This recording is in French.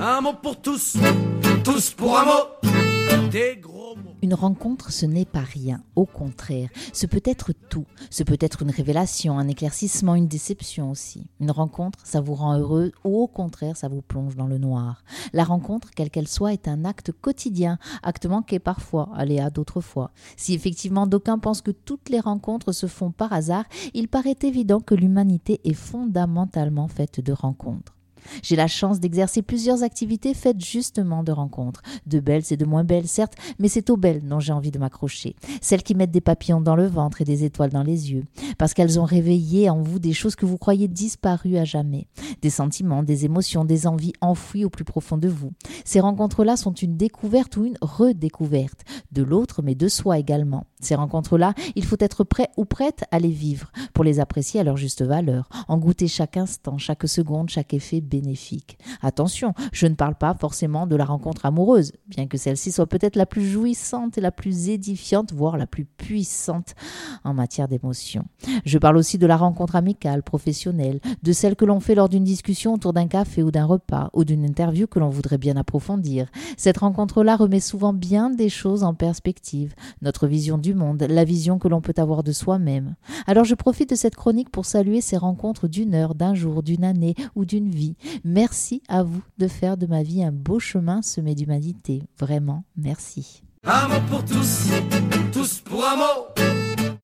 Un mot pour tous, tous pour un mot. Des gros mots. Une rencontre, ce n'est pas rien. Au contraire, ce peut être tout. Ce peut être une révélation, un éclaircissement, une déception aussi. Une rencontre, ça vous rend heureux ou au contraire, ça vous plonge dans le noir. La rencontre, quelle qu'elle soit, est un acte quotidien, acte manqué parfois, aléa d'autres fois. Si effectivement d'aucuns pensent que toutes les rencontres se font par hasard, il paraît évident que l'humanité est fondamentalement faite de rencontres. J'ai la chance d'exercer plusieurs activités faites justement de rencontres. De belles et de moins belles, certes, mais c'est aux belles dont j'ai envie de m'accrocher. Celles qui mettent des papillons dans le ventre et des étoiles dans les yeux. Parce qu'elles ont réveillé en vous des choses que vous croyez disparues à jamais. Des sentiments, des émotions, des envies enfouies au plus profond de vous. Ces rencontres-là sont une découverte ou une redécouverte. De l'autre, mais de soi également. Ces rencontres-là, il faut être prêt ou prête à les vivre pour les apprécier à leur juste valeur, en goûter chaque instant, chaque seconde, chaque effet bénéfique. Attention, je ne parle pas forcément de la rencontre amoureuse, bien que celle-ci soit peut-être la plus jouissante et la plus édifiante, voire la plus puissante en matière d'émotion. Je parle aussi de la rencontre amicale, professionnelle, de celle que l'on fait lors d'une discussion autour d'un café ou d'un repas, ou d'une interview que l'on voudrait bien approfondir. Cette rencontre-là remet souvent bien des choses en perspective, notre vision du monde, la vision que l'on peut avoir de soi-même. Alors je profite de cette chronique pour saluer ces rencontres d'une heure, d'un jour, d'une année ou d'une vie. Merci à vous de faire de ma vie un beau chemin semé d'humanité. Vraiment, merci. Pour tous,